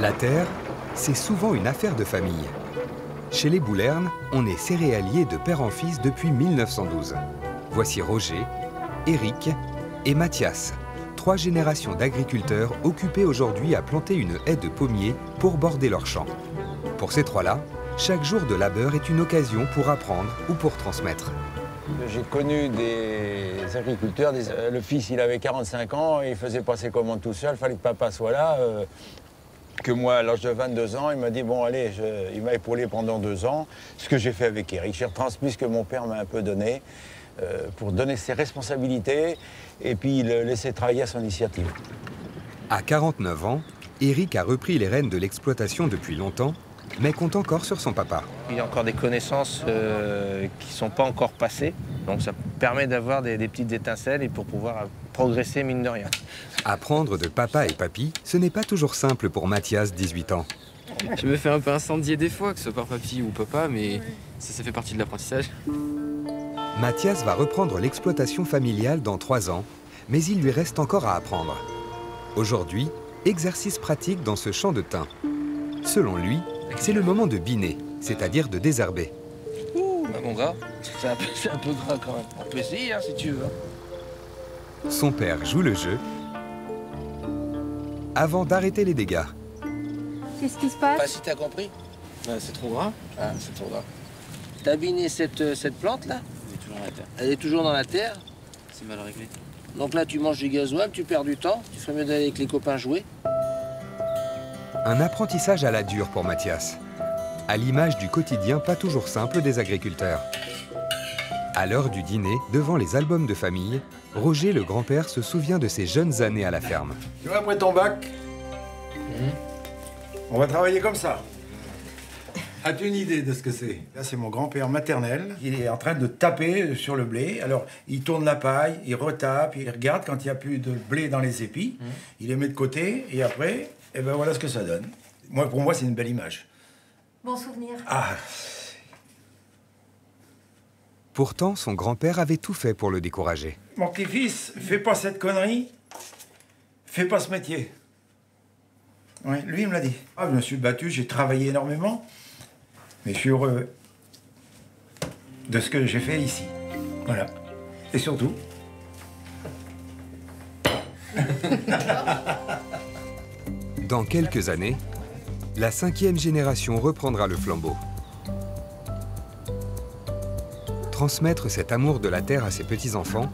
La terre, c'est souvent une affaire de famille. Chez les Boulernes, on est céréalier de père en fils depuis 1912. Voici Roger, Éric et Mathias, trois générations d'agriculteurs occupés aujourd'hui à planter une haie de pommiers pour border leurs champs. Pour ces trois-là, chaque jour de labeur est une occasion pour apprendre ou pour transmettre. J'ai connu des agriculteurs, le fils il avait 45 ans, il faisait pas ses commandes tout seul, il fallait que papa soit là. euh, que moi, à l'âge de 22 ans, il m'a dit, bon allez, il m'a épaulé pendant deux ans, ce que j'ai fait avec Eric. J'ai retransmis ce que mon père m'a un peu donné, euh, pour donner ses responsabilités et puis le laisser travailler à son initiative. À 49 ans, Éric a repris les rênes de l'exploitation depuis longtemps, mais compte encore sur son papa. Il y a encore des connaissances euh, qui ne sont pas encore passées. Donc ça permet d'avoir des, des petites étincelles et pour pouvoir euh, progresser mine de rien. Apprendre de papa et papy, ce n'est pas toujours simple pour Mathias, 18 ans. Je me fais un peu incendier des fois, que ce soit par papy ou papa, mais ça, ça fait partie de l'apprentissage. Mathias va reprendre l'exploitation familiale dans trois ans, mais il lui reste encore à apprendre. Aujourd'hui, exercice pratique dans ce champ de thym. Selon lui, c'est le moment de biner, c'est-à-dire de désherber. Ouh, bah mon gars, c'est un, peu- c'est un peu gras quand même. On peut essayer hein, si tu veux. Son père joue le jeu avant d'arrêter les dégâts. Qu'est-ce qui se Pas passe si t'as compris. c'est trop gras. Ah, c'est trop gras. T'as biné cette, euh, cette plante là? Il est toujours à la terre. Elle est toujours dans la terre? C'est mal réglé. Donc là, tu manges du gasoil, tu perds du temps. Tu ferais mieux d'aller avec les copains jouer. Un apprentissage à la dure pour Mathias, à l'image du quotidien pas toujours simple des agriculteurs. À l'heure du dîner, devant les albums de famille, Roger le grand-père se souvient de ses jeunes années à la ferme. Tu vois, après ton bac, on va travailler comme ça. As-tu une idée de ce que c'est? Là, c'est mon grand-père maternel. Il est en train de taper sur le blé. Alors, il tourne la paille, il retape, il regarde quand il n'y a plus de blé dans les épis. Il les met de côté et après, eh ben voilà ce que ça donne. Moi, pour moi, c'est une belle image. Bon souvenir. Ah, Pourtant, son grand-père avait tout fait pour le décourager. mon petit-fils, fais pas cette connerie. Fais pas ce métier. Ouais, lui, il me l'a dit. Ah, je me suis battu, j'ai travaillé énormément. Mais je suis heureux de ce que j'ai fait ici. Voilà. Et surtout, Dans quelques années, la cinquième génération reprendra le flambeau. Transmettre cet amour de la terre à ses petits-enfants,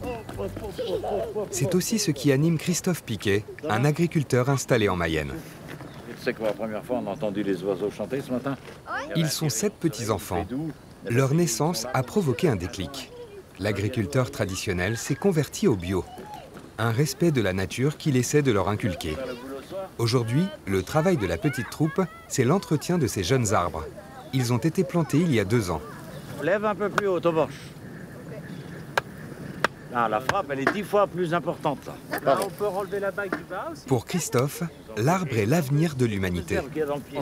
c'est aussi ce qui anime Christophe Piquet, un agriculteur installé en Mayenne. Tu sais que pour la première fois, on a entendu les oiseaux chanter ce matin Ils sont sept petits-enfants. Leur naissance a provoqué un déclic. L'agriculteur traditionnel s'est converti au bio. Un respect de la nature qu'il essaie de leur inculquer. Aujourd'hui, le travail de la petite troupe, c'est l'entretien de ces jeunes arbres. Ils ont été plantés il y a deux ans. Lève un peu plus haut, Toboche. Ah, la frappe, elle est dix fois plus importante. là. Pour Christophe, l'arbre est l'avenir de l'humanité.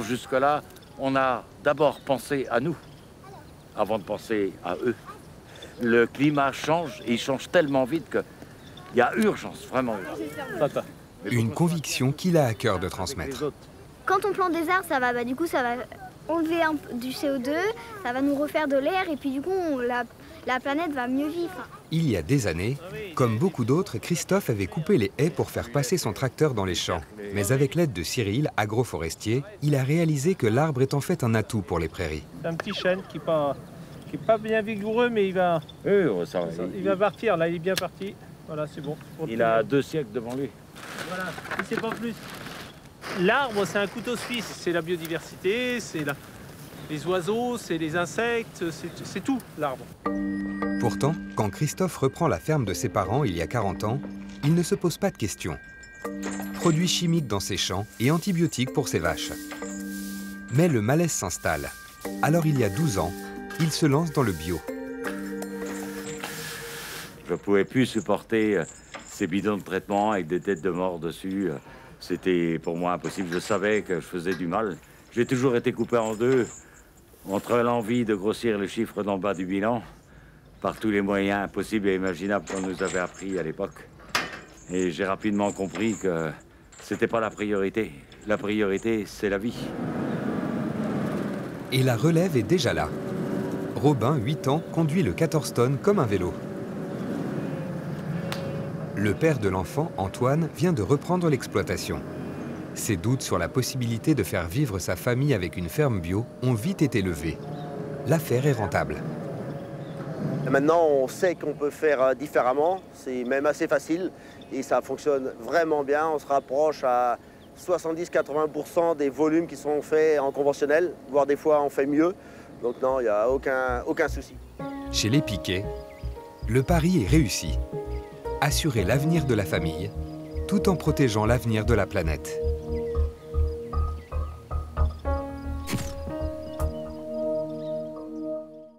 Jusque-là, on a d'abord pensé à nous, avant de penser à eux. Le climat change, et il change tellement vite qu'il y a urgence, vraiment urgence. Une conviction qu'il a à cœur de transmettre. Quand on plante des arbres, ça va, bah, du coup, ça va enlever un du CO2, ça va nous refaire de l'air et puis du coup, on- la, la planète va mieux vivre. Il y a des années, comme beaucoup d'autres, Christophe avait coupé les haies pour faire passer son tracteur dans les champs. Mais avec l'aide de Cyril, agroforestier, il a réalisé que l'arbre est en fait un atout pour les prairies. C'est un petit chêne qui n'est pas, qui est pas bien vigoureux, mais il va, ça va. il va partir. Là, il est bien parti. Voilà, c'est bon. Il a deux siècles devant lui. Voilà, il sait pas plus. L'arbre, c'est un couteau suisse. C'est la biodiversité, c'est la- les oiseaux, c'est les insectes, c'est tout, l'arbre. Pourtant, quand Christophe reprend la ferme de ses parents il y a 40 ans, il ne se pose pas de questions. Produits chimiques dans ses champs et antibiotiques pour ses vaches. Mais le malaise s'installe. Alors il y a 12 ans, il se lance dans le bio. Je pouvais plus supporter euh, ces bidons de traitement avec des têtes de mort dessus. euh, C'était pour moi impossible. Je savais que je faisais du mal. J'ai toujours été coupé en deux entre l'envie de grossir le chiffre d'en bas du bilan par tous les moyens possibles et imaginables qu'on nous avait appris à l'époque. Et j'ai rapidement compris que c'était pas la priorité. La priorité, c'est la vie. Et la relève est déjà là. Robin, 8 ans, conduit le 14 tonnes comme un vélo. Le père de l'enfant, Antoine, vient de reprendre l'exploitation. Ses doutes sur la possibilité de faire vivre sa famille avec une ferme bio ont vite été levés. L'affaire est rentable. Maintenant, on sait qu'on peut faire euh, différemment, c'est même assez facile et ça fonctionne vraiment bien. On se rapproche à 70-80% des volumes qui sont faits en conventionnel, voire des fois on fait mieux. Donc non, il n'y a aucun, aucun souci. Chez les Piquets, le pari est réussi. Assurer l'avenir de la famille tout en protégeant l'avenir de la planète.